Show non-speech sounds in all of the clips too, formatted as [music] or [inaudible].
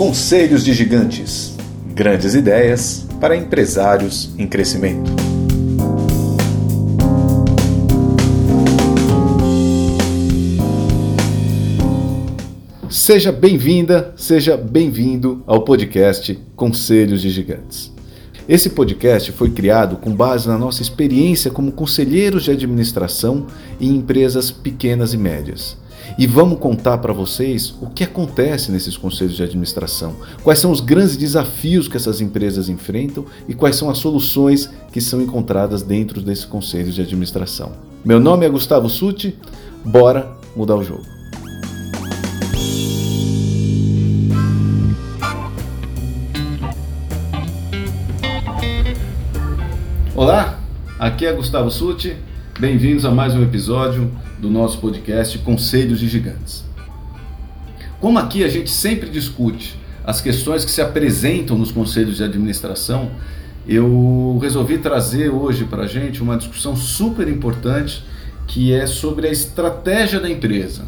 Conselhos de Gigantes Grandes ideias para empresários em crescimento. Seja bem-vinda, seja bem-vindo ao podcast Conselhos de Gigantes. Esse podcast foi criado com base na nossa experiência como conselheiros de administração em empresas pequenas e médias e vamos contar para vocês o que acontece nesses conselhos de administração, quais são os grandes desafios que essas empresas enfrentam e quais são as soluções que são encontradas dentro desses conselhos de administração. Meu nome é Gustavo Suti, bora mudar o jogo. Olá, aqui é Gustavo Suti, bem-vindos a mais um episódio do nosso podcast Conselhos de Gigantes. Como aqui a gente sempre discute as questões que se apresentam nos conselhos de administração, eu resolvi trazer hoje para a gente uma discussão super importante que é sobre a estratégia da empresa.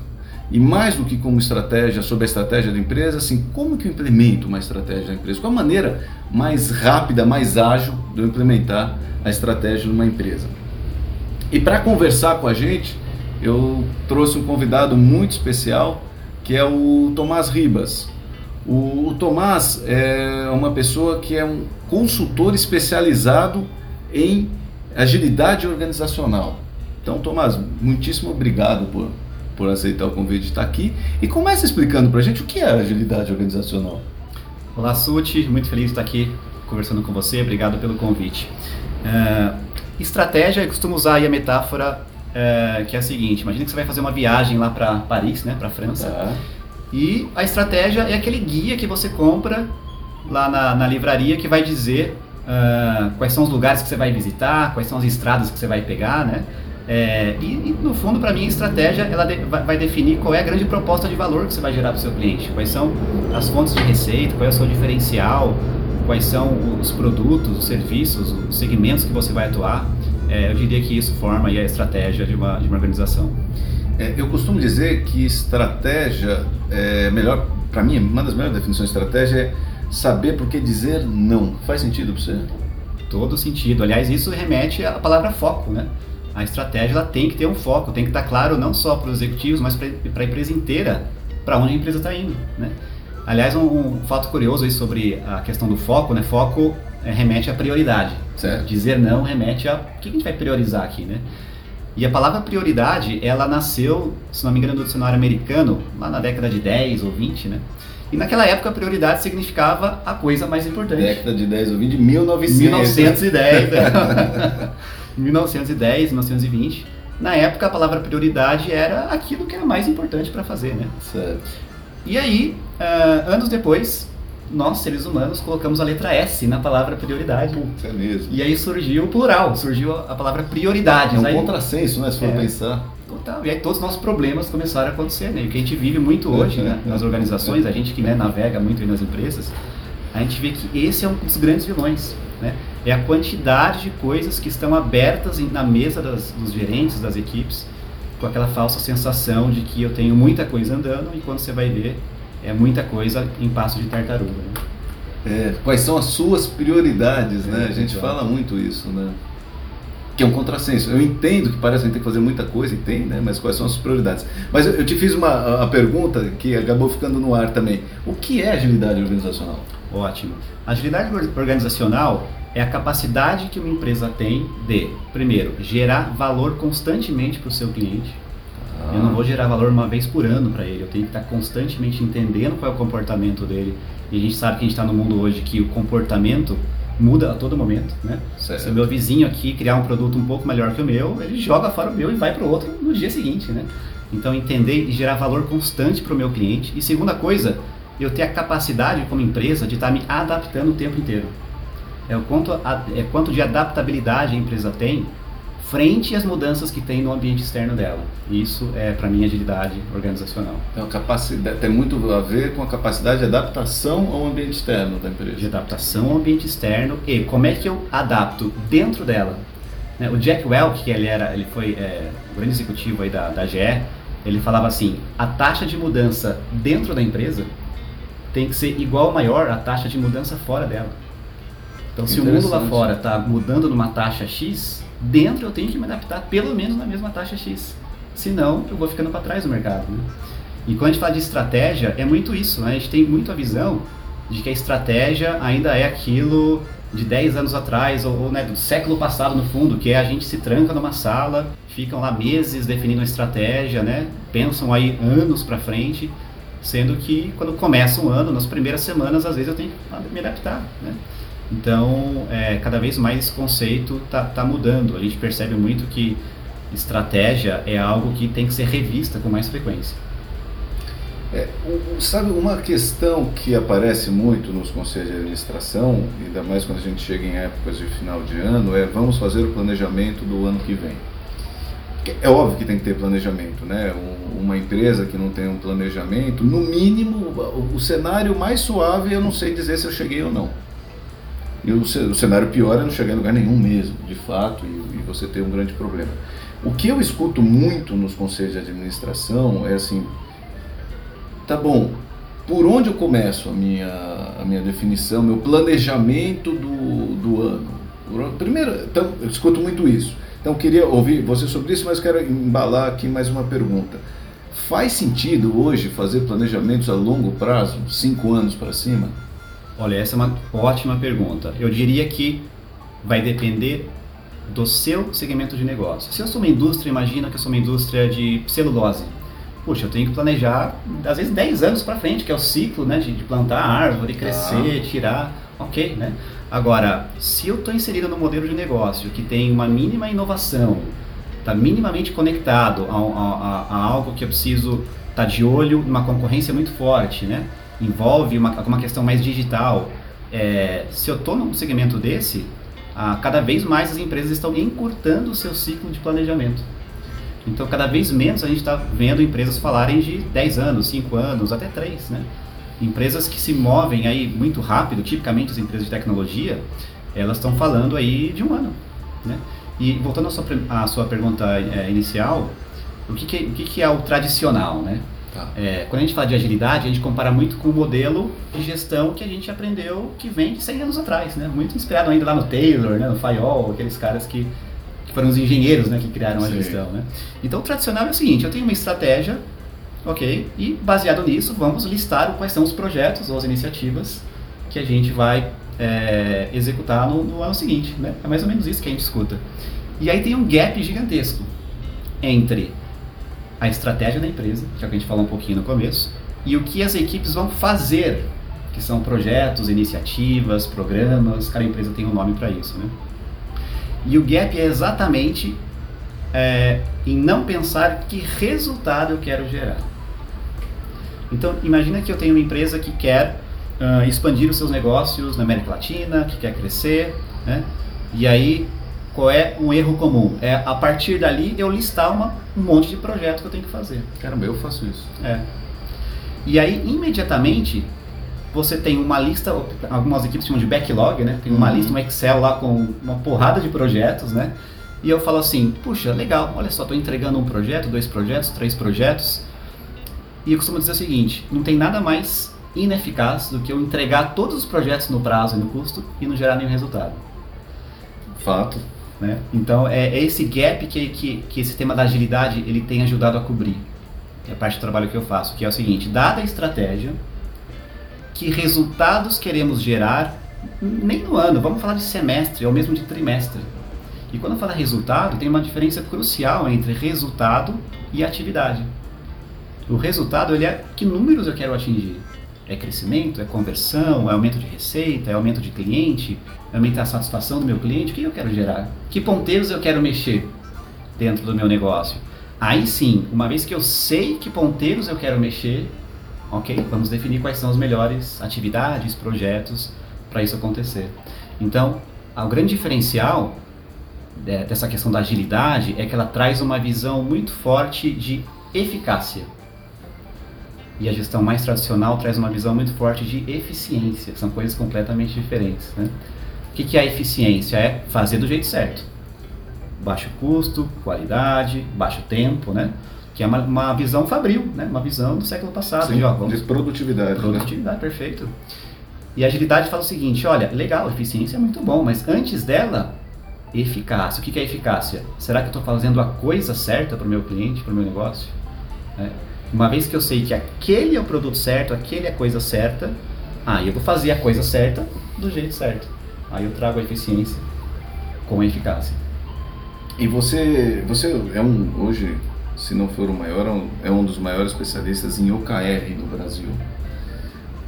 E mais do que como estratégia, sobre a estratégia da empresa, assim, como que eu implemento uma estratégia da empresa? Qual a maneira mais rápida, mais ágil de eu implementar a estratégia numa empresa? E para conversar com a gente, eu trouxe um convidado muito especial, que é o Tomás Ribas. O, o Tomás é uma pessoa que é um consultor especializado em agilidade organizacional. Então, Tomás, muitíssimo obrigado por, por aceitar o convite de estar aqui. E começa explicando para a gente o que é agilidade organizacional. Olá, Suti, muito feliz de estar aqui conversando com você. Obrigado pelo convite. Uh, estratégia, eu costumo usar a metáfora é, que é a seguinte: imagina que você vai fazer uma viagem lá para Paris, né, para França, tá. e a estratégia é aquele guia que você compra lá na, na livraria que vai dizer uh, quais são os lugares que você vai visitar, quais são as estradas que você vai pegar, né? É, e, e, no fundo, para mim, a estratégia ela de, vai, vai, definir qual é a grande proposta de valor que você vai gerar para o seu cliente, quais são as fontes de receita, qual é o seu diferencial, quais são os produtos, os serviços, os segmentos que você vai atuar. É, eu diria que isso forma a estratégia de uma, de uma organização. É, eu costumo dizer que estratégia é melhor, para mim, uma das melhores definições de estratégia é saber por que dizer não. Faz sentido para você? Todo sentido. Aliás, isso remete à palavra foco, né? A estratégia ela tem que ter um foco, tem que estar claro não só para os executivos, mas para a empresa inteira, para onde a empresa está indo, né? Aliás, um, um, fato curioso aí sobre a questão do foco, né? Foco remete à prioridade. Certo. Dizer não remete a o que a gente vai priorizar aqui, né? E a palavra prioridade, ela nasceu, se não me engano, do dicionário americano, lá na década de 10 ou 20, né? E naquela época a prioridade significava a coisa mais importante. Década de 10 ou 20, 1900. 1910. 1910, 1920. Na época a palavra prioridade era aquilo que era mais importante para fazer, né? Certo. E aí, uh, anos depois, nós, seres humanos, colocamos a letra S na palavra prioridade. Putz, é mesmo. E aí surgiu o plural, surgiu a palavra prioridade. É um aí, contrassenso, né, se for é, pensar. Total. E aí todos os nossos problemas começaram a acontecer, né? O que a gente vive muito hoje, né, nas organizações, a gente que né, navega muito nas empresas, a gente vê que esse é um dos grandes vilões, né? É a quantidade de coisas que estão abertas na mesa das, dos gerentes, das equipes, com aquela falsa sensação de que eu tenho muita coisa andando e quando você vai ver, é muita coisa em passo de tartaruga. Né? É, quais são as suas prioridades, né? A gente fala muito isso, né? Que é um contrassenso. Eu entendo que parece que a gente tem que fazer muita coisa, e tem, né? Mas quais são as prioridades? Mas eu, eu te fiz uma a pergunta que acabou ficando no ar também. O que é agilidade organizacional? Ótimo. Agilidade organizacional é a capacidade que uma empresa tem de, primeiro, gerar valor constantemente para o seu cliente. Ah. Eu não vou gerar valor uma vez por ano para ele, eu tenho que estar constantemente entendendo qual é o comportamento dele. E a gente sabe que a gente está no mundo hoje que o comportamento muda a todo momento, né? Certo. Se o meu vizinho aqui criar um produto um pouco melhor que o meu, ele joga fora o meu e vai para o outro no dia seguinte, né? Então entender e gerar valor constante para o meu cliente. E segunda coisa, eu ter a capacidade como empresa de estar tá me adaptando o tempo inteiro. É o quanto, é quanto de adaptabilidade a empresa tem frente às mudanças que tem no ambiente externo dela. Isso é, para mim, agilidade organizacional. Então, capacidade, tem muito a ver com a capacidade de adaptação ao ambiente externo da empresa. De adaptação ao ambiente externo e como é que eu adapto dentro dela. Né, o Jack Welch, que ele, era, ele foi é, o grande executivo aí da, da GE, ele falava assim, a taxa de mudança dentro da empresa tem que ser igual ou maior a taxa de mudança fora dela. Então, se o mundo lá fora está mudando numa taxa X, dentro eu tenho que me adaptar pelo menos na mesma taxa X. Senão, eu vou ficando para trás do mercado. Né? E quando a gente fala de estratégia, é muito isso. Né? A gente tem muito a visão de que a estratégia ainda é aquilo de 10 anos atrás, ou, ou né, do século passado no fundo, que é a gente se tranca numa sala, ficam lá meses definindo a estratégia, né? pensam aí anos para frente, sendo que quando começa um ano, nas primeiras semanas, às vezes eu tenho que me adaptar. Né? Então, é, cada vez mais esse conceito está tá mudando. A gente percebe muito que estratégia é algo que tem que ser revista com mais frequência. É, sabe, uma questão que aparece muito nos conselhos de administração, ainda mais quando a gente chega em épocas de final de ano, é vamos fazer o planejamento do ano que vem. É óbvio que tem que ter planejamento, né? Uma empresa que não tem um planejamento, no mínimo, o cenário mais suave eu não sei dizer se eu cheguei ou não. E o cenário pior é não chegar em lugar nenhum mesmo, de fato, e, e você ter um grande problema. O que eu escuto muito nos conselhos de administração é assim, tá bom, por onde eu começo a minha, a minha definição, meu planejamento do, do ano? Primeiro, então, eu escuto muito isso. Então, queria ouvir você sobre isso, mas quero embalar aqui mais uma pergunta. Faz sentido hoje fazer planejamentos a longo prazo, cinco anos para cima? Olha, essa é uma ótima pergunta. Eu diria que vai depender do seu segmento de negócio. Se eu sou uma indústria, imagina que eu sou uma indústria de celulose puxa, eu tenho que planejar, às vezes, 10 anos para frente, que é o ciclo né, de, de plantar árvore, crescer, ah. tirar, ok, né? Agora, se eu estou inserido no modelo de negócio que tem uma mínima inovação, está minimamente conectado a, a, a, algo que eu preciso estar tá de olho, uma concorrência muito forte, né? Envolve uma, uma questão mais digital, é, se eu estou num segmento desse, ah, cada vez mais as empresas estão encurtando o seu ciclo de planejamento. Então, cada vez menos a gente está vendo empresas falarem de 10 anos, 5 anos, até 3, né? Empresas que se movem aí muito rápido, tipicamente as empresas de tecnologia, elas estão falando aí de um ano, né? E voltando à sua, à sua pergunta é, inicial, o, que, que, o que, que, é o tradicional, né? Tá. É, quando a gente fala de agilidade, a gente compara muito com o modelo de gestão que a gente aprendeu que vem de 100 anos atrás, né? Muito inspirado ainda lá no Taylor, né? no Fayol, aqueles caras que que foram os engenheiros né, que criaram a gestão. Né? Então, o tradicional é o seguinte: eu tenho uma estratégia, ok, e baseado nisso, vamos listar quais são os projetos ou as iniciativas que a gente vai é, executar no, no, ano seguinte. Né? É mais ou menos isso que a gente escuta. E aí tem um gap gigantesco entre a estratégia da empresa, que é o que a gente falou um pouquinho no começo, e o que as equipes vão fazer, que são projetos, iniciativas, programas, cada empresa tem um nome para isso, né? E o gap é exatamente é, em não pensar que resultado eu quero gerar. Então, imagina que eu tenho uma empresa que quer uh, expandir os seus negócios na América Latina, que quer crescer, né? E aí, qual é um erro comum? É a partir dali eu listar uma, um monte de projetos que eu tenho que fazer. Caramba, eu faço isso. É. E aí, imediatamente, você tem uma lista, algumas equipes chamam de backlog, né? Tem uma uhum. lista, um Excel lá com uma porrada de projetos, né? E eu falo assim, puxa, legal, olha só, estou entregando um projeto, dois projetos, três projetos. E eu costumo dizer o seguinte, não tem nada mais ineficaz do que eu entregar todos os projetos no prazo e no custo e não gerar nenhum resultado. Fato. Né? Então é, é esse gap que, que, que esse tema da agilidade ele tem ajudado a cobrir. É parte do trabalho que eu faço, que é o seguinte, dada a estratégia, que resultados queremos gerar, nem no ano, vamos falar de semestre ou mesmo de trimestre. E quando fala resultado, tem uma diferença crucial entre resultado e atividade. O resultado ele é que números eu quero atingir. É crescimento, é conversão, é aumento de receita, é aumento de cliente, é aumentar a satisfação do meu cliente, o que eu quero gerar? Que ponteiros eu quero mexer dentro do meu negócio? Aí sim, uma vez que eu sei que ponteiros eu quero mexer, ok, vamos definir quais são as melhores atividades, projetos para isso acontecer. Então, o grande diferencial dessa questão da agilidade é que ela traz uma visão muito forte de eficácia. E a gestão mais tradicional traz uma visão muito forte de eficiência, são coisas completamente diferentes. Né? O que, que é a eficiência? É fazer do jeito certo. Baixo custo, qualidade, baixo tempo, né? que é uma, uma visão fabril, né? uma visão do século passado. Sim, de, ó, vamos- de produtividade. né? Produtividade, perfeito. E a agilidade fala o seguinte, olha, legal, eficiência é muito bom, mas antes dela, eficácia. O que que é eficácia? Será que eu estou fazendo a coisa certa para o meu cliente, para o meu negócio? É. Uma vez que eu sei que aquele é o produto certo, aquele é a coisa certa, aí eu vou fazer a coisa certa do jeito certo. Aí eu trago a eficiência com a eficácia. E você, você é um, hoje, se não for o maior, é um, é um dos maiores especialistas em OKR no Brasil.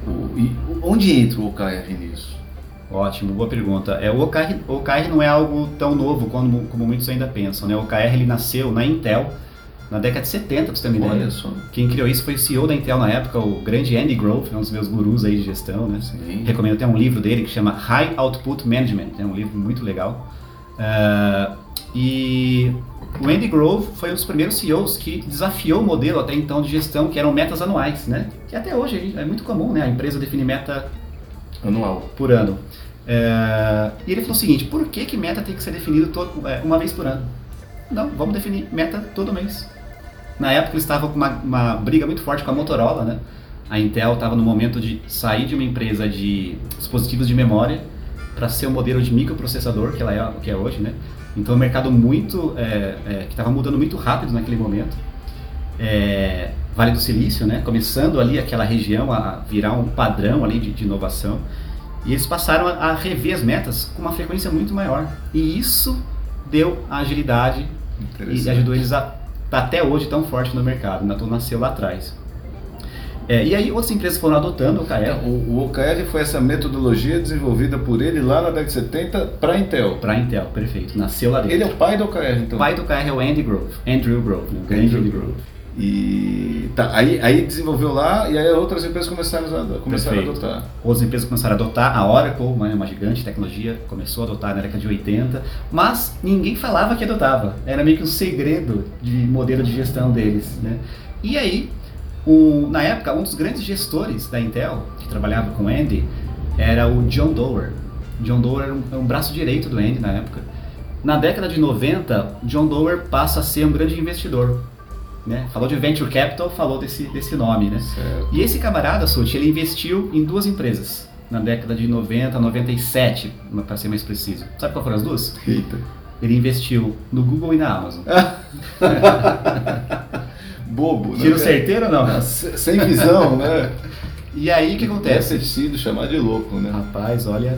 O- e onde entra o OKR nisso? Ótimo, boa pergunta. É, o, OKR, o OKR não é algo tão novo como, como muitos ainda pensam. Né? O OKR ele nasceu na Intel na década de 70, pra você ter uma ideia. Olha só. Quem criou isso foi o CEO da Intel na época, o grande Andy Grove, um dos meus gurus aí de gestão, né? Sim. Recomendo até um livro dele que chama High Output Management, é um livro muito legal. Ah, e o Andy Grove foi um dos primeiros CEOs que desafiou o modelo até então de gestão, que eram metas anuais, né? Que até hoje é muito comum, né? A empresa definir meta Anual. por ano. É, e ele falou o seguinte, por que, que meta tem que ser definido todo, é, uma vez por ano? Não, vamos definir meta todo mês. Na época eles estavam com uma, uma briga muito forte com a Motorola, né? A Intel estava no momento de sair de uma empresa de dispositivos de memória para ser o modelo de microprocessador que ela é, que é hoje, né? Então, um mercado muito é, é, que estava mudando muito rápido naquele momento. É, vale do Silício, né? Começando ali aquela região a virar um padrão ali de, de inovação. E eles passaram a, a rever as metas com uma frequência muito maior. E isso deu a agilidade e ajudou eles a estar até hoje tão forte no mercado. A Natul nasceu lá atrás. É, e aí outras empresas foram adotando o É, KR o, o OKR foi essa metodologia desenvolvida por ele lá na década de 70 para a Intel. para a Intel, perfeito. Nasceu lá dentro. Ele é o pai do OKR, então. O pai do KR é o Andy Grove, Andrew Grove, né? Andrew Grove. E tá, aí, aí desenvolveu lá e aí outras empresas começaram a, começaram a adotar. Outras empresas começaram a adotar, a Oracle, uma, uma gigante de tecnologia, começou a adotar na década de 80, mas ninguém falava que adotava. Era meio que um segredo de modelo de gestão deles. Né? E aí, o- na época, um dos grandes gestores da Intel, que trabalhava com o Andy, era o John Doerr. John Doerr era um, era um braço direito do Andy na época. Na década de 90, John Doerr passa a ser um grande investidor. Né? Falou de venture capital, falou desse, desse nome. Né? Certo. E esse camarada, Suti, ele investiu em duas empresas na década de 90, 97, para ser mais preciso. Sabe qual foram as duas? Eita. Ele investiu no Google e na Amazon. [laughs] Bobo, né? Tiro cara? certeiro ou não? Ah, se- Sem visão, né? [laughs] E aí o que Deve acontece? ter sido chamado de louco, né? Rapaz, olha.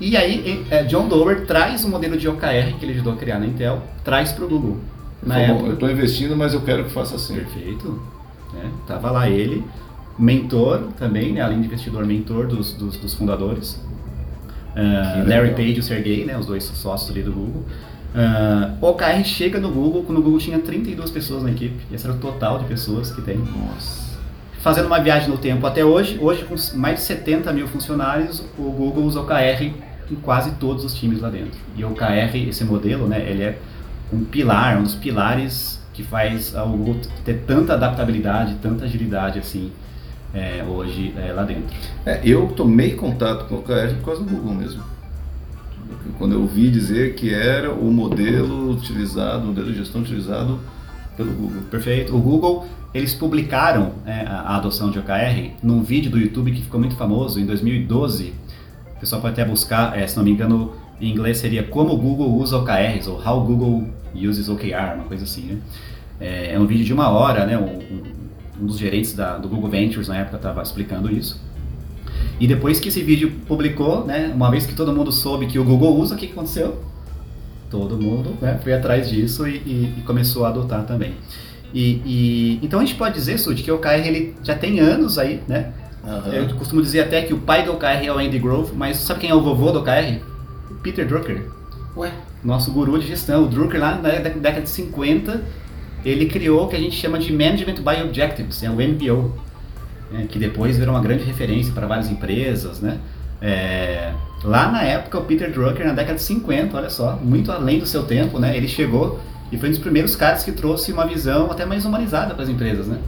E aí, eh, John Doerr traz o modelo de OKR que ele ajudou a criar na Intel, traz para o Google. Na Falou, época, eu estou investindo, mas eu quero que faça assim. Perfeito. Né? Tava lá ele, mentor também, né? além de investidor, mentor dos, dos, dos fundadores. Que Larry. Page e o Sergey, né? os dois sócios ali do Google. Ah, o OKR chega no Google, quando o Google tinha 32 pessoas na equipe. Esse era o total de pessoas que tem. Nossa. Fazendo uma viagem no tempo até hoje, hoje com mais de 70 mil funcionários, o Google usa OKR em quase todos os times lá dentro. E o OKR, esse modelo, né, ele é um pilar, um dos pilares que faz o Google ter tanta adaptabilidade, tanta agilidade assim é, hoje é, lá dentro. É, eu tomei contato com o OKR por causa do Google mesmo. Quando eu ouvi dizer que era o modelo utilizado, o modelo de gestão utilizado pelo Google. Perfeito. O Google, eles publicaram é, a, a adoção de OKR num vídeo do YouTube que ficou muito famoso em 2012. O pessoal pode até buscar, é, se não me engano, em inglês seria Como o Google usa OKRs, ou How Google Uses OKR, uma coisa assim. Né? É, é um vídeo de uma hora, né? Um, um- dos gerentes da- do Google Ventures na época estava explicando isso. E depois que esse vídeo publicou, né, uma vez que todo mundo soube que o Google usa, o que aconteceu? Todo mundo né, foi atrás disso e, e- e começou a adotar também. E, e- então a gente pode dizer, Sud, que o OKR ele já tem anos aí, né? Eu costumo dizer até que o pai do OKR é o Andy Grove, mas sabe quem é o vovô do OKR? Peter Drucker, Ué? nosso guru de gestão. O Drucker lá na dé- década de 50, ele criou o que a gente chama de Management by Objectives, é o MBO, né, que depois virou uma grande referência para várias empresas, né? É, lá na época, o Peter Drucker, na década de 50, olha só, muito além do seu tempo, né? Ele chegou e foi um dos primeiros caras que trouxe uma visão até mais humanizada para as empresas, né?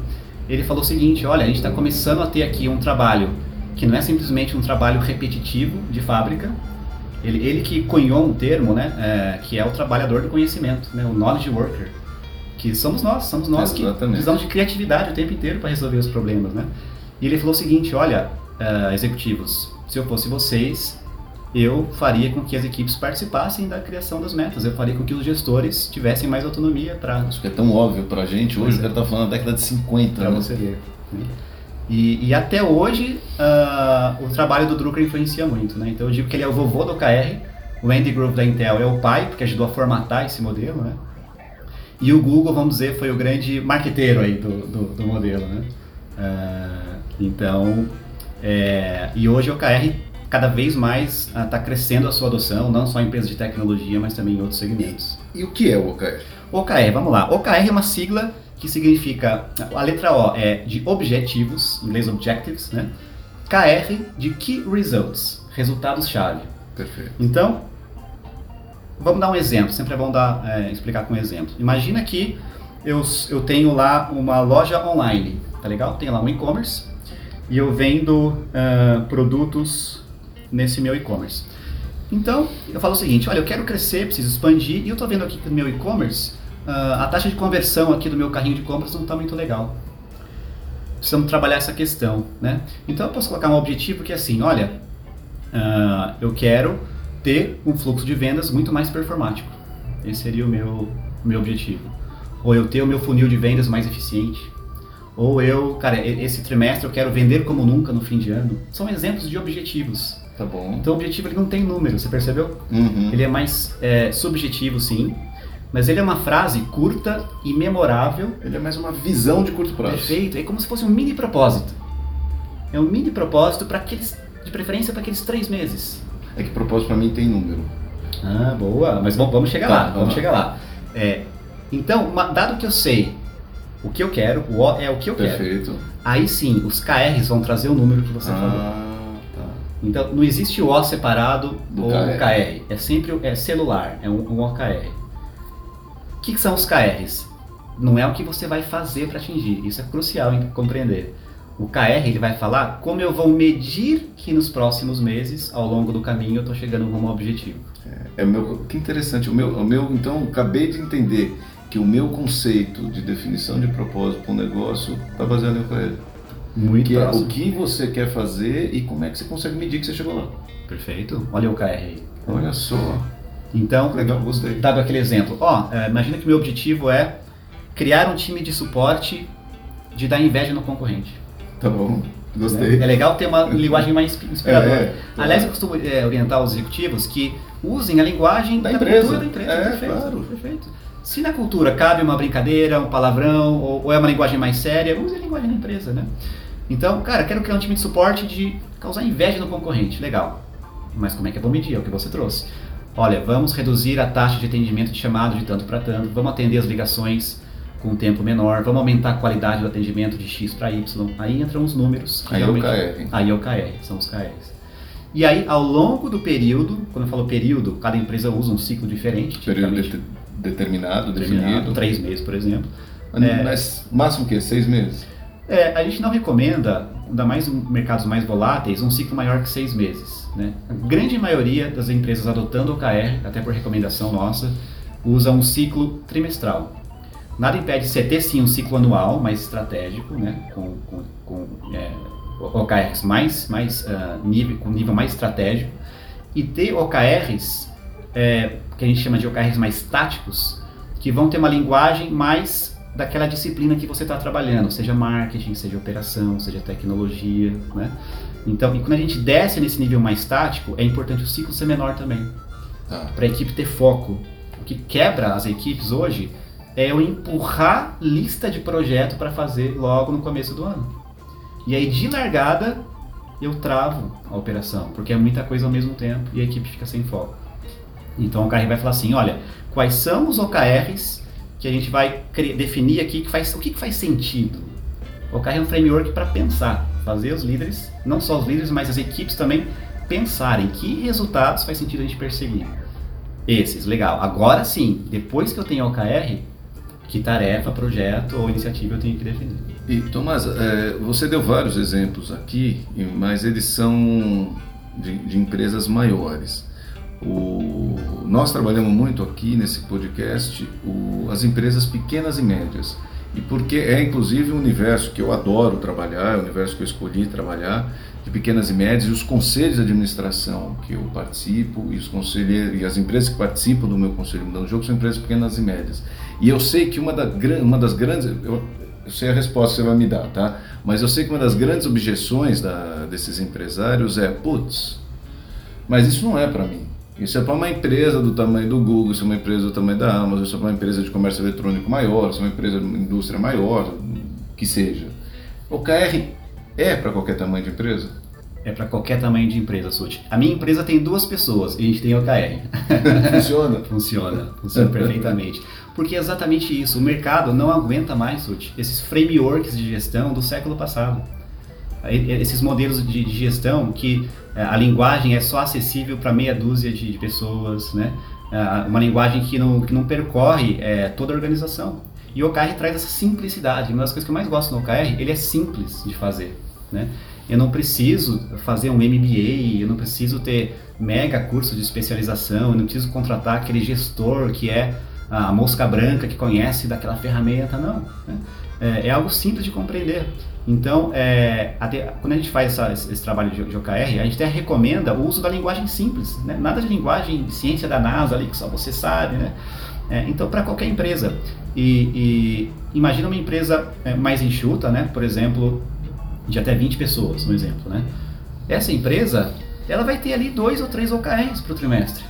Ele falou o seguinte, olha, a gente está começando a ter aqui um trabalho que não é simplesmente um trabalho repetitivo de fábrica, ele, ele que cunhou um termo, né, é, que é o trabalhador do conhecimento, né, o knowledge worker. Que somos nós, somos nós Exatamente. que precisamos de criatividade o tempo inteiro para resolver os problemas, né? E ele falou o seguinte, olha, uh, executivos, se eu fosse vocês, eu faria com que as equipes participassem da criação das metas. Eu faria com que os gestores tivessem mais autonomia para. Acho que é tão óbvio pra gente. Hoje o é. cara tá falando da década de 50. Para né? você ver. E, e até hoje, ah, o trabalho do Drucker influencia muito. Né? Então eu digo que ele é o vovô do OKR, o Andy Grove da Intel é o pai, porque ajudou a formatar esse modelo. Né? E o Google, vamos dizer, foi o grande marqueteiro aí do, do, do modelo. Né? Ah, então, é, e hoje o OKR cada vez mais está crescendo a sua adoção, não só em empresas de tecnologia, mas também em outros segmentos. E o que é o OKR? OKR, vamos lá. OKR é uma sigla que significa, a letra O é de objetivos, em inglês objectives, né? KR de Key Results, resultados-chave. Perfeito. Então, vamos dar um exemplo, sempre é bom dar, é, explicar com um exemplo. Imagina que eu, eu tenho lá uma loja online, tá legal? Tenho lá um e-commerce e eu vendo ah, produtos nesse meu e-commerce. Então, eu falo o seguinte, olha, eu quero crescer, preciso expandir, e eu estou vendo aqui que no meu e-commerce, a taxa de conversão aqui do meu carrinho de compras não está muito legal. Precisamos trabalhar essa questão, né? Então, eu posso colocar um objetivo que é assim, olha, ah, eu quero ter um fluxo de vendas muito mais performático. Esse seria o meu, meu objetivo. Ou eu ter o meu funil de vendas mais eficiente. Ou eu, cara, esse trimestre eu quero vender como nunca no fim de ano. São exemplos de objetivos. Tá bom. Então o objetivo ele não tem número, você percebeu? Uhum. Ele é mais é, subjetivo, sim. Mas ele é uma frase curta e memorável. Ele é mais uma visão de curto prazo. Perfeito. É como se fosse um mini propósito. É um mini propósito para aqueles, de preferência para aqueles três meses. É que propósito pra mim tem número. Ah, boa. Mas vamos, vamos chegar Tá, lá. vamos Vamos lá. chegar lá. É, então, uma- dado que eu sei o que eu quero, o O é o que eu quero. Perfeito. Aí sim, os KRs vão trazer o número que você falou. Ah, tá. Então, não existe o O separado Do ou KR. o KR. É sempre é celular, é um, um OKR. O que, que são os KRs? Não é o que você vai fazer para atingir. Isso é crucial em compreender. O KR ele vai falar como eu vou medir que nos próximos meses, ao longo do caminho, eu estou chegando rumo ao objetivo. É o meu, que interessante. O meu, o meu, então, acabei de entender que o meu conceito de definição de propósito para um negócio está baseado em OKR. Muito Que é o que você quer fazer e como é que você consegue medir que você chegou lá. Perfeito. Olha o KR aí. Olha só. Então, Legal, gostei. dado aquele exemplo, ó, é, imagina que meu objetivo é criar um time de suporte de dar inveja no concorrente. Tá bom. Gostei. É legal ter uma [laughs] linguagem mais inspi- inspiradora. É, claro. Aliás, eu costumo é, orientar os executivos que usem a linguagem Da da, empresa. cultura da empresa. É, perfeito, claro. perfeito. Se na cultura cabe uma brincadeira, um palavrão, ou, ou é uma linguagem mais séria, use a linguagem da empresa, né? Então, cara, quero criar um time de suporte de causar inveja no concorrente. Legal. Mas como é que eu vou medir? É o que você trouxe. Olha, vamos reduzir a taxa de atendimento de chamado de tanto para tanto, vamos atender as ligações com um tempo menor, vamos aumentar a qualidade do atendimento de X para Y. Aí entram os números. Aí é o KR. Aí é o KR, são os KRs. E aí, ao longo do período, quando eu falo período, cada empresa usa um ciclo diferente. Período de- determinado, determinado, definido. três meses, por exemplo. Mas, É. máximo o quê? Seis meses? É, a gente não recomenda, ainda mais em mercados mais voláteis, um ciclo maior que seis meses. Né? A grande maioria das empresas adotando o OKR, até por recomendação nossa, usa um ciclo trimestral. Nada impede você ter sim um ciclo anual mais estratégico, né? com, com, com é, OKRs mais, mais ah, nível, com nível mais estratégico, e ter OKRs, é, que a gente chama de OKRs mais táticos, que vão ter uma linguagem mais daquela disciplina que você está trabalhando, seja marketing, seja operação, seja tecnologia, né? Então, e quando a gente desce nesse nível mais tático, é importante o ciclo ser menor também, Tá. para a equipe ter foco. O que quebra as equipes hoje é eu empurrar lista de projeto para fazer logo no começo do ano. E aí, de largada, eu travo a operação, porque é muita coisa ao mesmo tempo e a equipe fica sem foco. Então, o OKR vai falar assim, olha, quais são os OKRs que a gente vai definir aqui que faz, o que, que faz sentido. O OKR é um framework para pensar, fazer os líderes, não só os líderes, mas as equipes também pensarem que resultados faz sentido a gente perseguir. Esses, legal. Agora sim, depois que eu tenho OKR, que tarefa, projeto ou iniciativa eu tenho que definir. E Tomás, é, você deu vários exemplos aqui, mas eles são de, de empresas maiores. o, nós trabalhamos muito aqui nesse podcast o, as empresas pequenas e médias. E porque é inclusive um universo que eu adoro trabalhar, é um universo que eu escolhi trabalhar, de pequenas e médias, e os conselhos de administração que eu participo, e os conselheiros e as empresas que participam do meu conselho mudando jogo são empresas pequenas e médias. E eu sei que uma, da, uma das grandes. Eu, eu sei a resposta que você vai me dar, tá? Mas eu sei que uma das grandes objeções da, desses empresários é: putz, mas isso não é para mim. Isso é para uma empresa do tamanho do Google, isso é uma empresa do tamanho da Amazon, isso é para uma empresa de comércio eletrônico maior, isso é uma empresa de indústria maior, que seja. O KR é para qualquer tamanho de empresa? É para qualquer tamanho de empresa, Suti. A minha empresa tem duas pessoas e a gente tem OKR. [laughs] Funciona? [laughs] funciona, funciona perfeitamente. Porque é exatamente isso. O mercado não aguenta mais, Suti, esses frameworks de gestão do século passado. Esses modelos de gestão que é, a linguagem é só acessível para meia dúzia de, pessoas, né? É, uma linguagem que não, que não percorre é, toda a organização. E o OKR traz essa simplicidade. Uma das coisas que eu mais gosto no OKR, ele é simples de fazer, né? Eu não preciso fazer um MBA, eu não preciso ter mega curso de especialização, eu não preciso contratar aquele gestor que é a mosca branca que conhece daquela ferramenta, não. Né? É, é, algo simples de compreender. Então, é, até, quando a gente faz essa, esse, trabalho de, de, OKR, a gente até recomenda o uso da linguagem simples, né? nada de linguagem de ciência da NASA ali que só você sabe, né? É, então, para qualquer empresa, e, e, imagina uma empresa é, mais enxuta, né? Por exemplo, de até 20 pessoas, um exemplo, né? Essa empresa, ela vai ter ali dois ou três OKRs para o trimestre,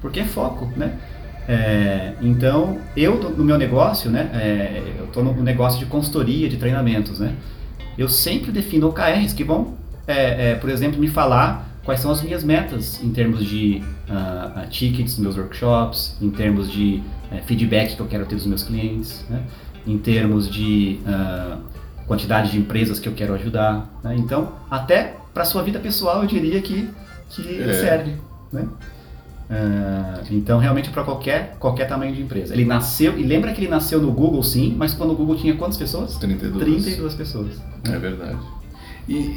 porque é foco, né? É, então, eu no meu negócio, né, é, eu estou no negócio de consultoria, de treinamentos, né, eu sempre defino OKRs que vão, é, é, por exemplo, me falar quais são as minhas metas em termos de uh, uh, tickets meus workshops, em termos de uh, feedback que eu quero ter dos meus clientes, né, em termos de ah, quantidade de empresas que eu quero ajudar. Né, então, até para a sua vida pessoal, eu diria que, que é. serve. Né? Uh, então, realmente, para qualquer, qualquer tamanho de empresa. Ele nasceu, e lembra que ele nasceu no Google, sim, mas quando o Google tinha quantas pessoas? 32. 32 pessoas. É verdade. E,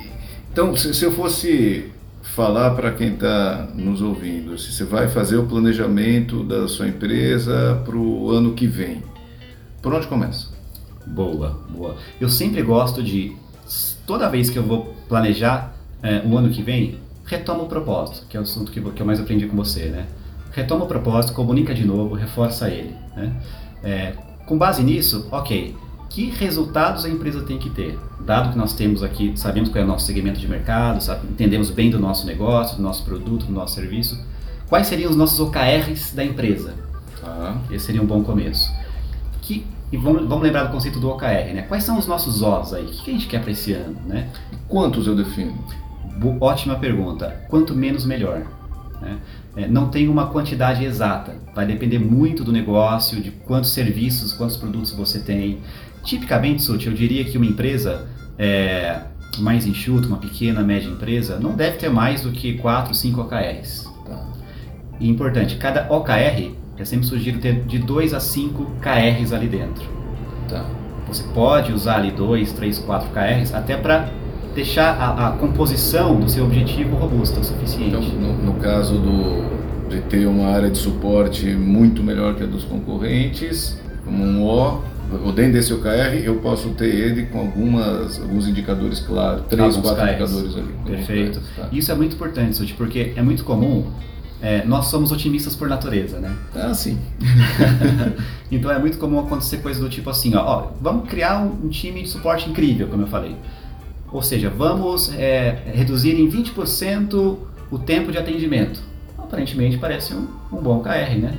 então, se, se eu fosse falar para quem está nos ouvindo, se você vai fazer o planejamento da sua empresa para o ano que vem, por onde começa? Boa, boa. Eu sempre gosto de, toda vez que eu vou planejar é, o ano que vem, retoma o propósito, que é o assunto que, que eu mais aprendi com você, né? Retoma o propósito, comunica de novo, reforça ele, né? É, com base nisso, ok, que resultados a empresa tem que ter? Dado que nós temos aqui, sabemos qual é o nosso segmento de mercado, sabe, entendemos bem do nosso negócio, do nosso produto, do nosso serviço, quais seriam os nossos OKRs da empresa? Ah. Esse seria um bom começo. Que, e vamos, vamos, lembrar do conceito do OKR, né? Quais são os nossos Os aí? O que a gente quer para esse ano, né? Quantos eu defino? Ótima pergunta. Quanto menos, melhor. Né? É, não tem uma quantidade exata. Vai depender muito do negócio, de quantos serviços, quantos produtos você tem. Tipicamente, Suti, eu diria que uma empresa é, mais enxuta, uma pequena, média empresa, não deve ter mais do que 4, 5 OKRs. Tá? E importante, cada OKR, é sempre sugiro ter de 2 a 5 KRs ali dentro. Tá. Você pode usar ali 2, 3, 4 KRs até para deixar a, a, composição do seu objetivo robusta o suficiente. Então, no, no caso do, de ter uma área de suporte muito melhor que a dos concorrentes, como um O, o dentro desse OKR, eu posso ter ele com algumas, alguns indicadores claros, três, Alguns quatro KS. indicadores ali. Perfeito. Tá. Isso é muito importante, porque é muito comum é, nós somos otimistas por natureza, né? Ah, sim. [laughs] então é muito comum acontecer coisas do tipo assim, ó, ó vamos criar um, um, time de suporte incrível, como eu falei. Ou seja, vamos é, reduzir em 20% o tempo de atendimento. Aparentemente parece um, um bom KR, né?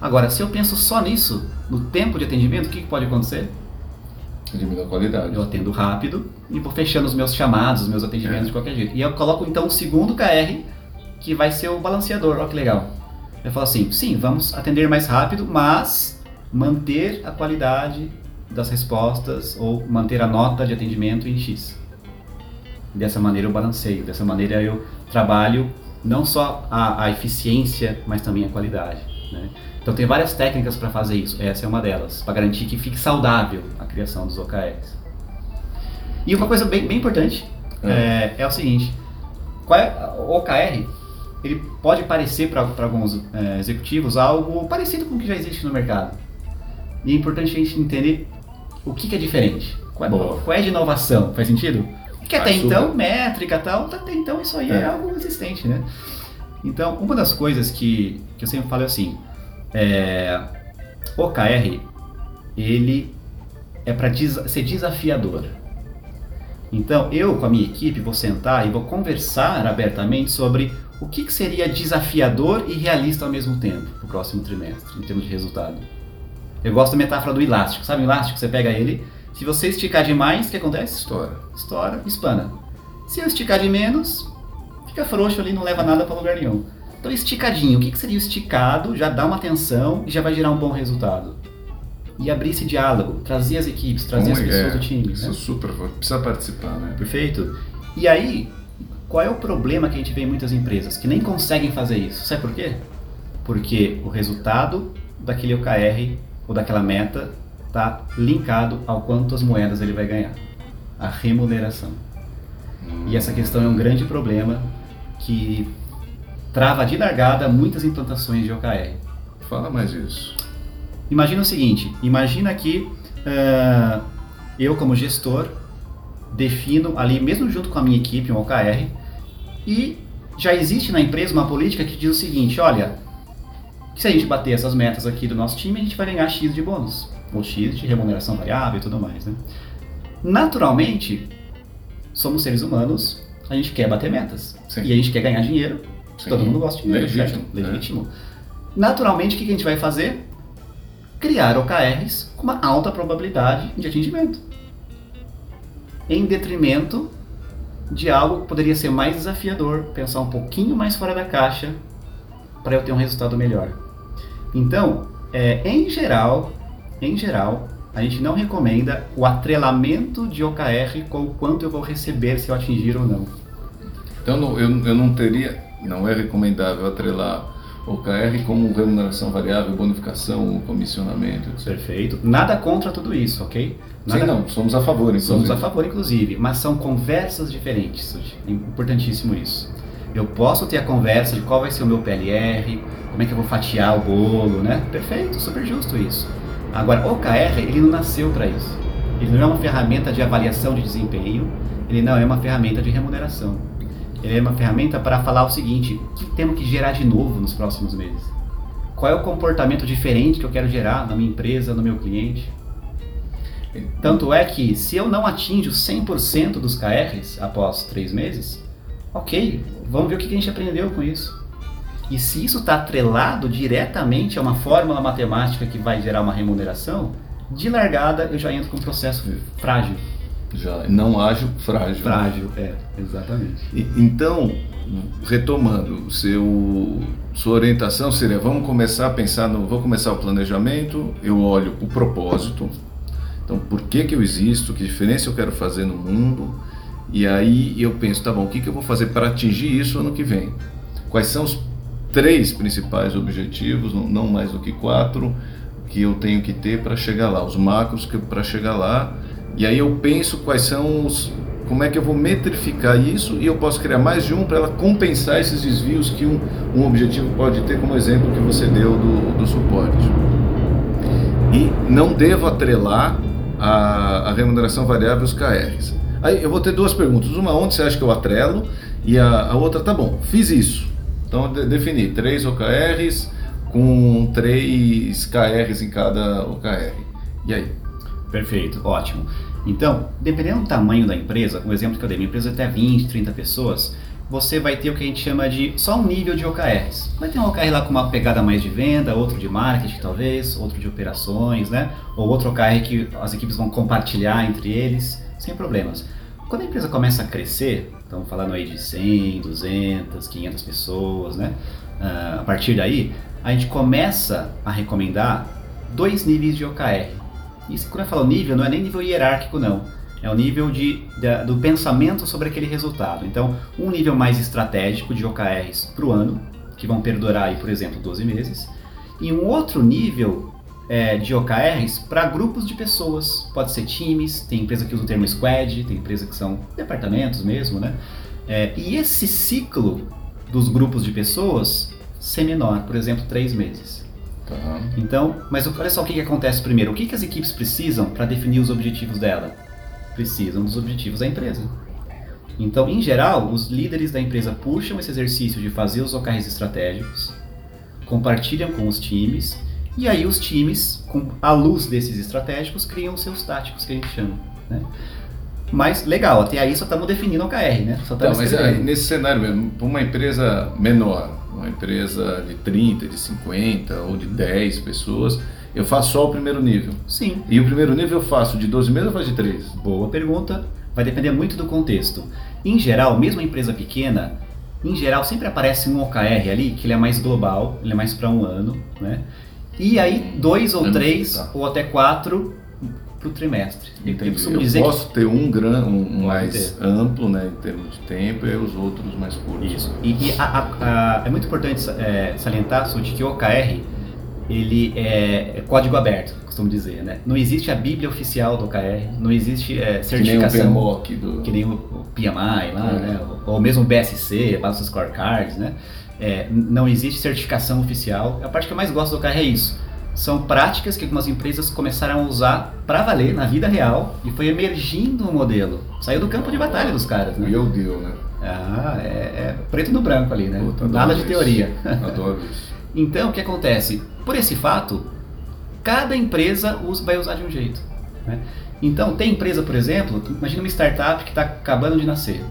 Agora, se eu penso só nisso, no tempo de atendimento, o que, que pode acontecer? Diminui a qualidade. Eu atendo rápido e vou fechando os meus chamados, os meus atendimentos é. de qualquer jeito. E eu coloco então um segundo KR, que vai ser o balanceador. Olha que legal. Eu falo assim, sim, vamos atender mais rápido, mas manter a qualidade das respostas ou manter a nota de atendimento em X. Dessa maneira eu balanceio, dessa maneira eu trabalho não só a, a eficiência, mas também a qualidade. Né? Então tem várias técnicas para fazer isso, essa é uma delas, para garantir que fique saudável a criação dos OKRs. E uma coisa bem, bem importante é. É, é, o seguinte, qual é, o OKR ele pode parecer para alguns é, executivos algo parecido com o que já existe no mercado. E é importante a gente entender o que, que é diferente. Qual, é, qual é de inovação? Faz sentido? Porque até então, métrica e tal, até então isso aí é, é algo existente, né? Então, uma das coisas que, que eu sempre falo é assim, é, OKR, ele é para ser desafiador. Então, eu com a minha equipe vou sentar e vou conversar abertamente sobre o que, que seria desafiador e realista ao mesmo tempo no próximo trimestre, em termos de resultado. Eu gosto da metáfora do elástico. Sabe o elástico? Você pega ele, se você esticar demais, o que acontece? Estoura. Estoura, espana. Se eu esticar de menos, fica frouxo ali, não leva nada para lugar nenhum. Então, esticadinho, o que, que seria o esticado? Já dá uma atenção e já vai gerar um bom resultado. E abrir esse diálogo, trazer as equipes, trazer as pessoas é? do time. Isso né? é super, precisa participar, né? Perfeito. E aí, qual é o problema que a gente vê em muitas empresas? Que nem conseguem fazer isso. Sabe por quê? Porque o resultado daquele OKR ou daquela meta está linkado ao quantas moedas ele vai ganhar. A remuneração. Hum. E essa questão é um grande problema que trava de largada muitas implantações de OKR. Fala mais isso. Imagina o seguinte, imagina que uh, eu como gestor defino ali, mesmo junto com a minha equipe, um OKR, e já existe na empresa uma política que diz o seguinte, olha, se a gente bater essas metas aqui do nosso time, a gente vai ganhar X de bônus, ou X de remuneração variável e tudo mais, né? Naturalmente, somos seres humanos, a gente quer bater metas. Sim. E a gente quer ganhar dinheiro. Sim. Todo mundo gosta de dinheiro, Legítimo. Certo? Legítimo. É. Naturalmente, o que a gente vai fazer? Criar OKRs com uma alta probabilidade de atingimento. Em detrimento de algo que poderia ser mais desafiador, pensar um pouquinho mais fora da caixa para eu ter um resultado melhor. Então, é, em geral, em geral, a gente não recomenda o atrelamento de OKR com o quanto eu vou receber se eu atingir ou não. Então eu, eu não teria, não é recomendável atrelar OKR como remuneração variável, bonificação, comissionamento, etc. Perfeito. Nada contra tudo isso, ok? Nada... Sim, não, somos a favor, inclusive. Somos a favor, inclusive, mas são conversas diferentes. É importantíssimo isso. Eu posso ter a conversa de qual vai ser o meu PLR, como é que eu vou fatiar o bolo, né? Perfeito, super justo isso. Agora, o OKR, ele não nasceu para isso. Ele não é uma ferramenta de avaliação de desempenho, ele não é uma ferramenta de remuneração. Ele é uma ferramenta para falar o seguinte: o que temos que gerar de novo nos próximos meses? Qual é o comportamento diferente que eu quero gerar na minha empresa, no meu cliente? Tanto é que se eu não atinjo 100% dos KRs após três meses, ok, vamos ver o que a gente aprendeu com isso. E se isso está atrelado diretamente a uma fórmula matemática que vai gerar uma remuneração, de largada eu já entro com um processo frágil. Já, não ágil, frágil. Frágil, é, exatamente. E, então, retomando, seu, sua orientação seria, vamos começar a pensar no, vou começar o planejamento, eu olho o propósito, então por que que eu existo, que diferença eu quero fazer no mundo, e aí eu penso, tá bom, o que, que eu vou fazer para atingir isso ano que vem? Quais são os três principais objetivos, não mais do que quatro, que eu tenho que ter para chegar lá, os macros para chegar lá, e aí eu penso quais são os, como é que eu vou metrificar isso e eu posso criar mais de um para ela compensar esses desvios que um, um objetivo pode ter, como exemplo que você deu do, do suporte. E não devo atrelar a, a remuneração variável os KRs. Aí eu vou ter duas perguntas. Uma, onde você acha que eu atrelo? E a, a outra, tá bom, fiz isso. Então, de, defini três OKRs com três KRs em cada OKR. E aí? Perfeito, ótimo. Então, dependendo do tamanho da empresa, o exemplo que eu dei, minha empresa é até 20, 30 pessoas, você vai ter o que a gente chama de só um nível de OKRs. Vai ter um OKR lá com uma pegada mais de venda, outro de marketing talvez, outro de operações, né? Ou outro OKR que as equipes vão compartilhar entre eles sem problemas. Quando a empresa começa a crescer, estamos falando aí de 100, 200, 500 pessoas, né? Uh, a partir daí, a gente começa a recomendar dois níveis de OKR. E quando eu falo nível, não é nem nível hierárquico, não. É o nível de, de do pensamento sobre aquele resultado. Então, um nível mais estratégico de OKRs para o ano, que vão perdurar aí, por exemplo, 12 meses. E um outro nível é, de OKRs para grupos de pessoas. Pode ser times, tem empresa que usa o termo squad, tem empresa que são departamentos mesmo, né? É, e esse ciclo dos grupos de pessoas ser menor, por exemplo, três meses. Tá. Então, mas olha só o que, que acontece primeiro. O que, que as equipes precisam para definir os objetivos dela? Precisam dos objetivos da empresa. Então, em geral, os líderes da empresa puxam esse exercício de fazer os OKRs estratégicos, compartilham com os times, e aí os times, com a luz desses estratégicos, criam os seus táticos, que a gente chama. Né? Mas legal, até aí só estamos definindo o OKR, né? Só Tá, mas aí, nesse cenário mesmo, para uma empresa menor, uma empresa de 30, de 50 ou de 10 pessoas, eu faço só o primeiro nível. Sim, E o primeiro nível eu faço de 12 meses ou faço de 3? Boa pergunta. Vai depender muito do contexto. Em geral, mesmo a empresa pequena, em geral sempre aparece um OKR ali que ele é mais global, ele é mais para um ano, né? E aí dois ou Ano, três tá. ou até quatro para o trimestre. Eu Entendi. costumo Eu dizer que- posso ter um, gran, um Pode mais amplo, né, em termos de tempo, e os outros mais curtos. Isso. E, e a- a- a- é muito importante é, salientar, Suti, que o OKR ele é, é código aberto, costumo dizer, né? Não existe a bíblia oficial do OKR, não existe é, Que nem o certificação. PMOC do... que nem o, o PMI lá, É. né? Ou, mesmo o BSC, Base Scorecards, né? É, não existe certificação oficial. A parte que eu mais gosto do OKR é isso. São práticas que algumas empresas começaram a usar para valer na vida real e foi emergindo um modelo. Saiu do campo de batalha dos caras, né? Real deal, né? Ah, é, é preto no branco ali, né? Puta, Nada de isso. teoria. Adoro isso. [laughs] Então, o que acontece? Por esse fato, cada empresa vai usar de um jeito. né? Então, tem empresa, por exemplo, imagina uma startup que está acabando de nascer.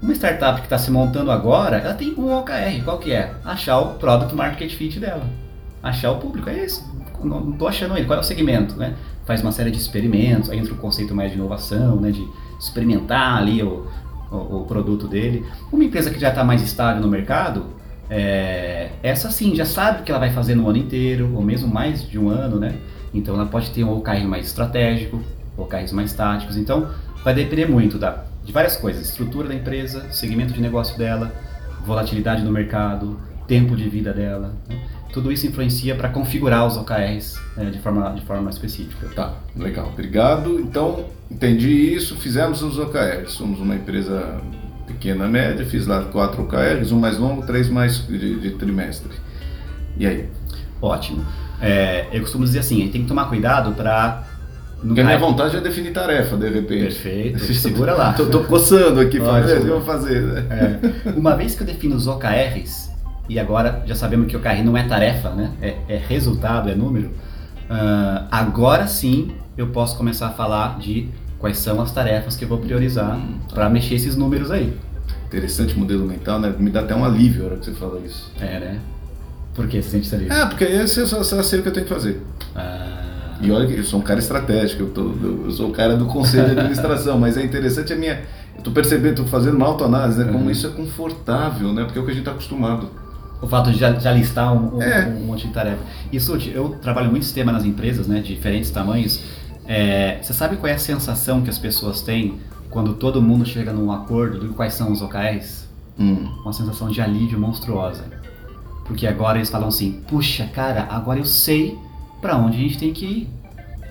Uma startup que está se montando agora, ela tem um OKR. Qual que é? Achar o Product Market Fit dela. Achar o público, é isso. Não estou achando ele. Qual é o segmento? Né? Faz uma série de experimentos, aí entra o conceito mais de inovação, né? de experimentar ali o, o, o produto dele. Uma empresa que já está mais estável no mercado, é, essa sim, já sabe o que ela vai fazer no ano inteiro, ou mesmo mais de um ano, né? Então ela pode ter um OKR mais estratégico, OKRs mais táticos. Então vai depender muito da, de várias coisas: estrutura da empresa, segmento de negócio dela, volatilidade no mercado, tempo de vida dela. né? Tudo isso influencia para configurar os OKRs né, de, forma, de forma específica. Tá, legal. Obrigado. Então, entendi isso, fizemos os OKRs. Somos uma empresa pequena, média, fiz lá quatro OKRs, um mais longo, três mais de, de trimestre. E aí? Ótimo. É, eu costumo dizer assim: a gente tem que tomar cuidado para. Porque a minha vontade é definir tarefa, de repente. Perfeito, segura lá. Tô, tô coçando aqui, falando. "É, o que eu vou fazer? né?" É, uma vez que eu defino os OKRs, e agora já sabemos que o OKR não é tarefa, né? É, é resultado, é número. ah, agora sim eu posso começar a falar de quais são as tarefas que eu vou priorizar Hum, tá. para mexer esses números aí. Interessante modelo mental, né? Me dá até um alívio a hora que você fala isso. É, né? Por que você sente isso ali? Ah, porque aí eu só, só sei o que eu tenho que fazer. Ah, E olha que eu sou um cara estratégico, eu, tô, eu sou o cara do conselho de [laughs] administração, mas é interessante a minha. Eu tô percebendo, tô fazendo uma autoanálise, né? Como Uhum. isso é confortável, né? Porque é o que a gente tá acostumado. o fato de já, já listar um, um- É. um monte de tarefa. Suti, eu trabalho muito sistema nas empresas, né, de diferentes tamanhos. É, você sabe qual é a sensação que as pessoas têm quando todo mundo chega num acordo de quais são os OKRs? Hum. Uma sensação de alívio monstruosa. Porque agora eles falam assim: puxa, cara, agora eu sei pra onde a gente tem que ir.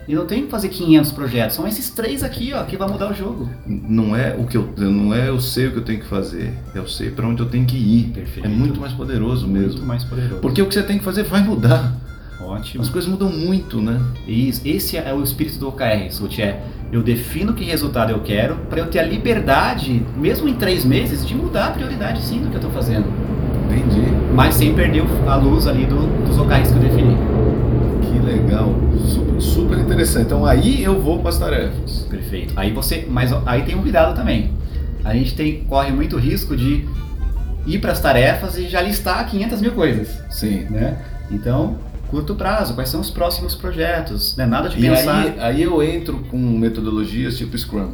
E não tem que fazer 500 projetos, são esses três aqui, ó, que vai mudar o jogo. Não é o que eu não é eu sei o que eu tenho que fazer, eu sei para onde eu tenho que ir. Perfeito. É muito mais poderoso mesmo. Muito mais poderoso. Porque o que você tem que fazer vai mudar. Ótimo. As coisas mudam muito, né? Isso, esse é o espírito do OKR, Suti, é eu defino que resultado eu quero para eu ter a liberdade, mesmo em três meses, de mudar a prioridade sim do que eu estou fazendo, Entendi. mas sem perder a luz ali do- dos OKRs que eu defini. Que legal. Super, super interessante. Então aí eu vou para as tarefas. Perfeito. Aí você, mas aí tem um cuidado também. A gente tem corre muito risco de ir para as tarefas e já listar 500 mil coisas, Sim. né? Então, curto prazo, quais são os próximos projetos, né? Nada de E pensar, aí, aí eu entro com metodologias tipo Scrum,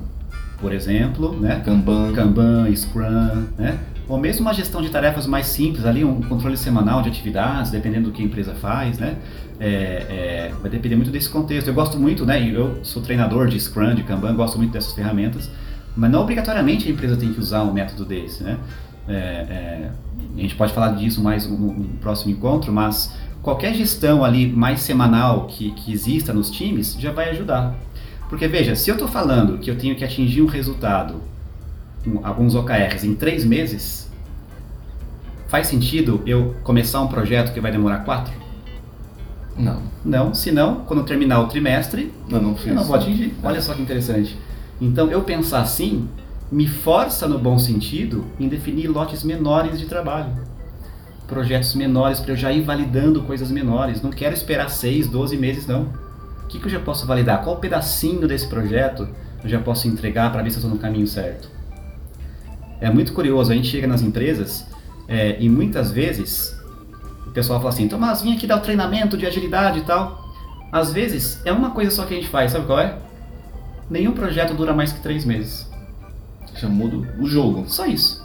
por exemplo, né? Kanban. Kanban, Scrum, né? Ou mesmo uma gestão de tarefas mais simples, ali um controle semanal de atividades, dependendo do que a empresa faz, né? É, é, vai depender muito desse contexto. Eu gosto muito, né? Eu sou treinador de Scrum, de Kanban, gosto muito dessas ferramentas, mas não obrigatoriamente a empresa tem que usar um método desse, né? É, é, a gente pode falar disso mais no, no próximo encontro, mas qualquer gestão ali mais semanal que, que exista nos times já vai ajudar. Porque veja, se eu estou falando que eu tenho que atingir um resultado, alguns OKRs, em três meses, Faz sentido eu começar um projeto que vai demorar quatro? Não. Não, senão, quando terminar o trimestre, Não, não eu não vou atingir. Olha só que interessante. Então, eu pensar assim me força, no bom sentido, em definir lotes menores de trabalho. Projetos menores para eu já ir validando coisas menores. Não quero esperar 6, 12 meses, não. O que, que eu já posso validar? Qual pedacinho desse projeto eu já posso entregar para ver se eu estou no caminho certo? É muito curioso, a gente chega nas empresas é, e muitas vezes o pessoal fala assim, Tomás, vim aqui dar o treinamento de agilidade e tal. Às vezes é uma coisa só que a gente faz, sabe qual é? Nenhum projeto dura mais que três meses. Já muda o jogo. Só isso.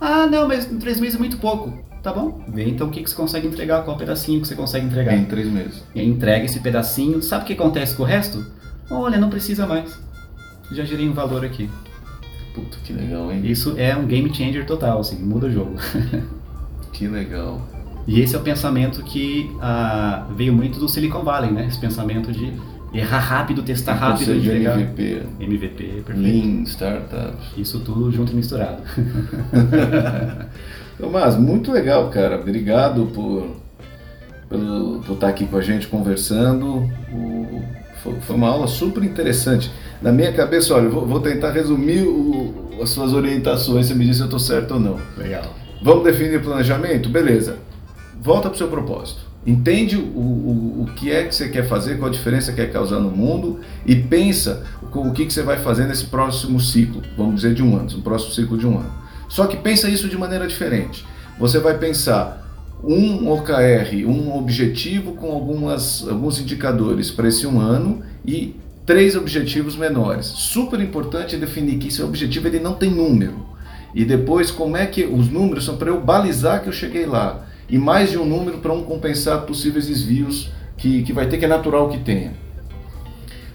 Ah, não, mas em três meses é muito pouco. Tá bom, vê então o que, que você consegue entregar, qual pedacinho que você consegue entregar. Em três meses. E aí entrega esse pedacinho, sabe o que acontece com o resto? Olha, não precisa mais. Já gerei um valor aqui. Puta, que legal, hein? Isso é um game changer total, assim, muda o jogo. [laughs] Que legal. E esse é o pensamento que ah, veio muito do Silicon Valley, né? Esse pensamento de errar rápido, testar rápido, entregar. MVP, MVP, perfeito. Lean, Startups. Isso tudo junto e misturado. [laughs] Tomás, muito legal, cara. Obrigado por, pelo, por estar aqui com a gente conversando. O- foi, foi uma aula super interessante. Na minha cabeça, olha, vou, vou tentar resumir o- as suas orientações. Você me diz se eu estou certo ou não. Legal. Vamos definir o planejamento? Beleza. Volta para o seu propósito. Entende o, o, o que é que você quer fazer, qual a diferença que quer causar no mundo e pensa o, o que, que você vai fazer nesse próximo ciclo, vamos dizer de um ano, no próximo ciclo de um ano. Só que pensa isso de maneira diferente. Você vai pensar um OKR, um objetivo com algumas, alguns indicadores para esse um ano e três objetivos menores. Super importante definir que esse objetivo ele não tem número. E depois como é que os números são para eu balizar que eu cheguei lá. E mais de um número para um compensar possíveis desvios que, que vai ter que é natural que tenha.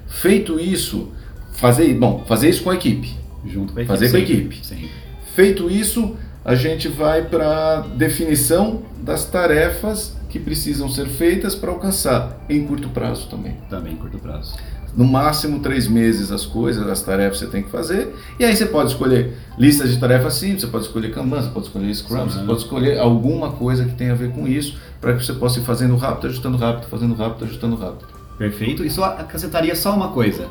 Feito isso, fazer, bom, fazer isso com a equipe. Junto com a equipe. Fazer com a equipe. Sempre. Feito isso, a gente vai para definição das tarefas que precisam ser feitas para alcançar em curto prazo também. Também em curto prazo. No máximo três meses as coisas, as tarefas que você tem que fazer. E aí você pode escolher listas de tarefas simples, você pode escolher Kanban, você pode escolher Scrum, você pode escolher alguma coisa que tenha a ver com isso, para que você possa ir fazendo rápido, ajustando rápido, fazendo rápido, ajustando rápido. Perfeito. E só acrescentaria só uma coisa.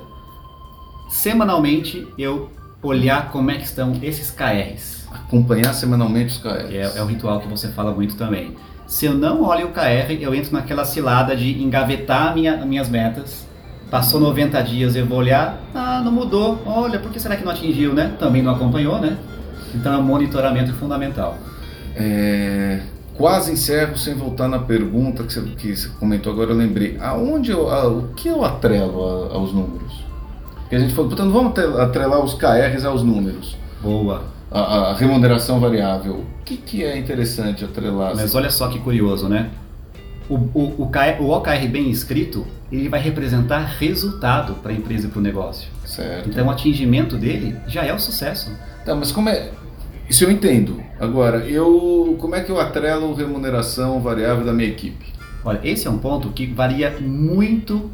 Semanalmente eu olhar como é que estão esses KRs. Acompanhar semanalmente os KRs. É, é o ritual que você fala muito também. Se eu não olho o KR, eu entro naquela cilada de engavetar minha, minhas metas. Passou 90 dias, eu vou olhar, ah, não mudou. Olha, por que será que não atingiu, né? Também não acompanhou, né? Então, é um monitoramento fundamental. É, quase encerro sem voltar na pergunta que você, que você comentou agora, eu lembrei. Aonde eu, a- o que eu atrelo a- aos números? Porque a gente falou, portanto, vamos atrel- atrelar os KRs aos números. Boa. A, a remuneração variável. O que, que é interessante atrelar? Mas olha só que curioso, né? O, o, o, KR o OKR bem escrito, ele vai representar resultado para a empresa e para o negócio. Certo. Então, o atingimento dele já é o sucesso. Tá, mas como é. Isso eu entendo. Agora, eu. Como é que eu atrelo remuneração variável da minha equipe? Olha, esse é um ponto que varia muito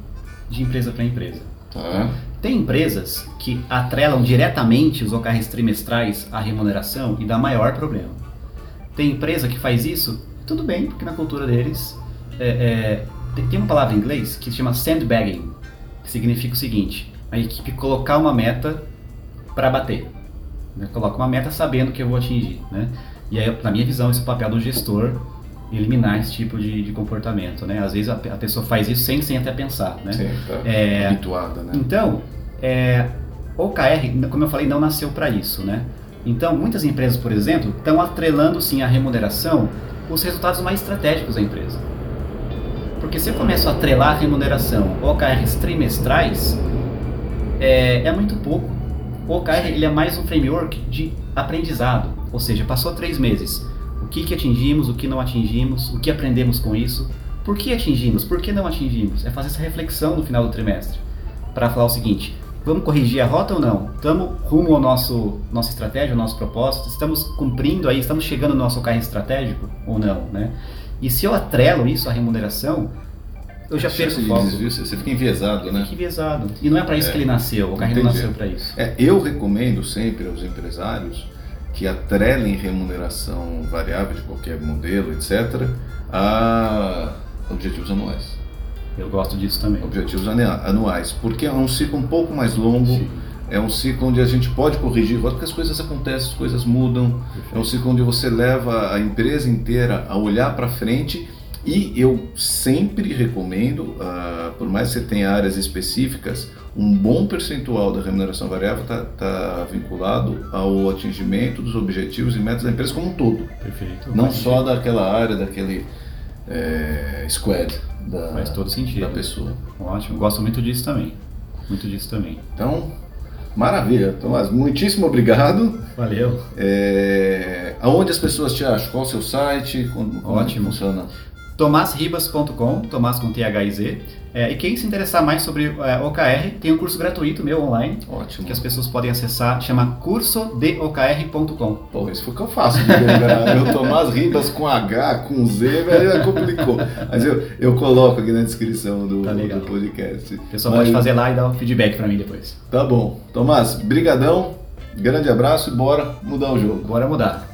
de empresa para empresa. Tá? Tem empresas que atrelam diretamente os OKRs trimestrais à remuneração e dá maior problema. Tem empresa que faz isso, tudo bem, porque na cultura deles é, é, tem, uma palavra em inglês que se chama sandbagging, que significa o seguinte: a equipe colocar uma meta para bater. Né? Coloca uma meta sabendo que eu vou atingir. Né? E aí, na minha visão, esse é o papel do gestor eliminar esse tipo de, de comportamento. Né? Às vezes a, a pessoa faz isso sem, sem até pensar. Né? Sim, tá É. habituada, né? Então, é, o OKR, como eu falei, não nasceu para isso, né? Então, muitas empresas, por exemplo, estão atrelando sim a remuneração os resultados mais estratégicos da empresa. Porque se eu começo a atrelar a remuneração OKRs trimestrais, é, é muito pouco. O OKR ele é mais um framework de aprendizado, ou seja, passou três meses. O que, que atingimos, o que não atingimos, o que aprendemos com isso, por que atingimos, por que não atingimos. É fazer essa reflexão no final do trimestre para falar o seguinte: vamos corrigir a rota ou não? Estamos rumo ao nosso nossa estratégia, ao nosso propósito? Estamos cumprindo aí? Estamos chegando no nosso OKR estratégico ou não, né? E se eu atrelo isso à remuneração, eu já perco o foco. desvio, você fica enviesado, né? Fica enviesado. E não é para isso É. que ele nasceu, o não Entendi. nasceu para isso. É, eu recomendo sempre aos empresários que atrelem remuneração variável de qualquer modelo, etc., a objetivos anuais. Eu gosto disso também. Objetivos anuais, porque é um ciclo um pouco mais longo. Sim. É um ciclo onde a gente pode corrigir, porque as coisas acontecem, as coisas mudam. Perfeito. É um ciclo onde você leva a empresa inteira a olhar para frente e eu sempre recomendo, uh, por mais que você tenha áreas específicas, um bom percentual da remuneração variável está tá vinculado ao atingimento dos objetivos e metas da empresa como um todo. Perfeito. Não só daquela área, daquele é, squad da, Faz todo sentido. da pessoa. Ótimo, gosto muito disso também. Muito disso também. Então, maravilha. Tomás, muitíssimo obrigado. Valeu. É, aonde as pessoas te acham? Qual o seu site? Como, Ótimo. Como funciona? tomasribas.com, Tomás com T-H-I-Z. É, e quem se interessar mais sobre é, OKR, tem um curso gratuito meu online. Ótimo. Que as pessoas podem acessar, chama cursodokr.com. Pô, isso foi o que eu faço meu [laughs] Tomás Ribas com H, com Z, velho, complicou. Mas eu, eu coloco aqui na descrição do, tá do podcast. O pessoal Mas, pode fazer lá e dar um feedback para mim depois. Tá bom. Tomás, brigadão, grande abraço e bora mudar o jogo. Bora mudar.